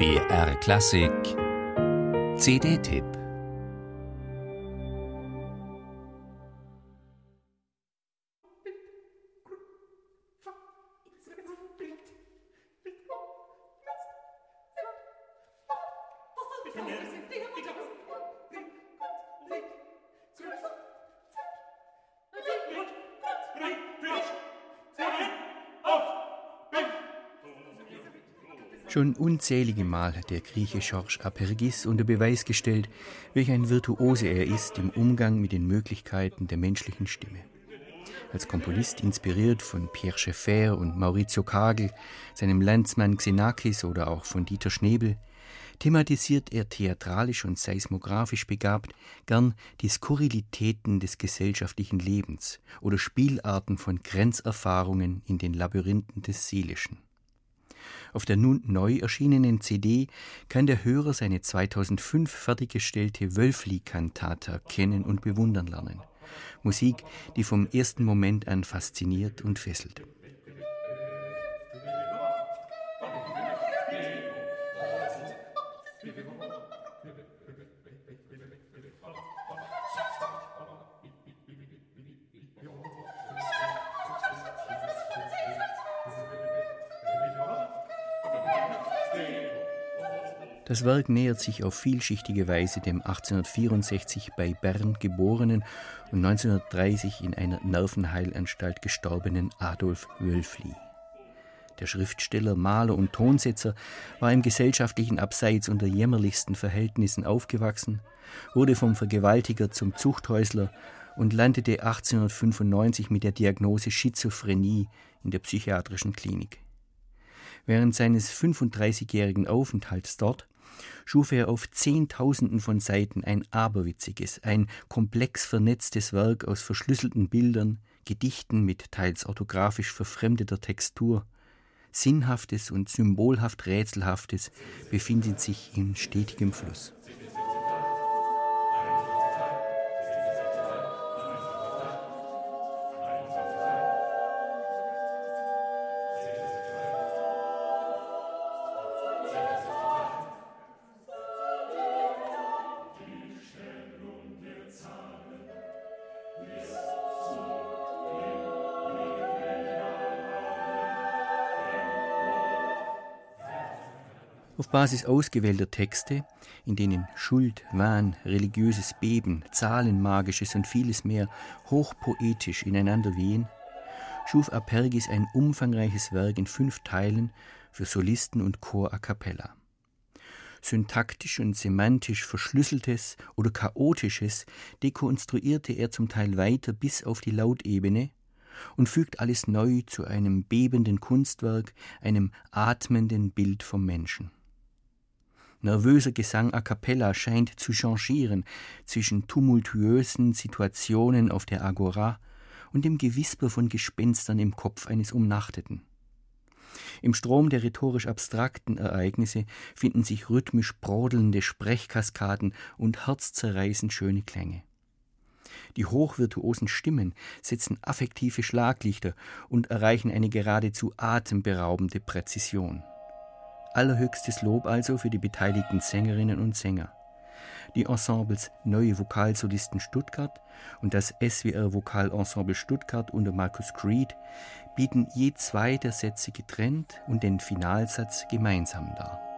BR Klassik. CD-Tipp Schon unzählige Mal hat der Grieche Georges Apergis unter Beweis gestellt, welch ein Virtuose er ist im Umgang mit den Möglichkeiten der menschlichen Stimme. Als Komponist inspiriert von Pierre Schaeffer und Maurizio Kagel, seinem Landsmann Xenakis oder auch von Dieter Schnebel, thematisiert er theatralisch und seismografisch begabt gern die Skurrilitäten des gesellschaftlichen Lebens oder Spielarten von Grenzerfahrungen in den Labyrinthen des Seelischen. Auf der nun neu erschienenen CD kann der Hörer seine 2005 fertiggestellte Wölfli-Cantata kennen und bewundern lernen. Musik, die vom ersten Moment an fasziniert und fesselt. Das Werk nähert sich auf vielschichtige Weise dem 1864 bei Bern geborenen und 1930 in einer Nervenheilanstalt gestorbenen Adolf Wölfli. Der Schriftsteller, Maler und Tonsetzer war im gesellschaftlichen Abseits unter jämmerlichsten Verhältnissen aufgewachsen, wurde vom Vergewaltiger zum Zuchthäusler und landete 1895 mit der Diagnose Schizophrenie in der psychiatrischen Klinik. Während seines 35-jährigen Aufenthalts dort schuf er auf Zehntausenden von Seiten ein aberwitziges, ein komplex vernetztes Werk aus verschlüsselten Bildern, Gedichten mit teils orthografisch verfremdeter Textur. Sinnhaftes und symbolhaft Rätselhaftes befindet sich in stetigem Fluss. Auf Basis ausgewählter Texte, in denen Schuld, Wahn, religiöses Beben, Zahlenmagisches und vieles mehr hochpoetisch ineinander wehen, schuf Apergis ein umfangreiches Werk in fünf Teilen für Solisten und Chor a cappella. Syntaktisch und semantisch Verschlüsseltes oder Chaotisches dekonstruierte er zum Teil weiter bis auf die Lautebene und fügt alles neu zu einem bebenden Kunstwerk, einem atmenden Bild vom Menschen. Nervöser Gesang a cappella scheint zu changieren zwischen tumultuösen Situationen auf der Agora und dem Gewisper von Gespenstern im Kopf eines Umnachteten. Im Strom der rhetorisch abstrakten Ereignisse finden sich rhythmisch brodelnde Sprechkaskaden und herzzerreißend schöne Klänge. Die hochvirtuosen Stimmen setzen affektive Schlaglichter und erreichen eine geradezu atemberaubende Präzision. Allerhöchstes Lob also für die beteiligten Sängerinnen und Sänger. Die Ensembles Neue Vokalsolisten Stuttgart und das SWR Vokalensemble Stuttgart unter Markus Creed bieten je zwei der Sätze getrennt und den Finalsatz gemeinsam dar.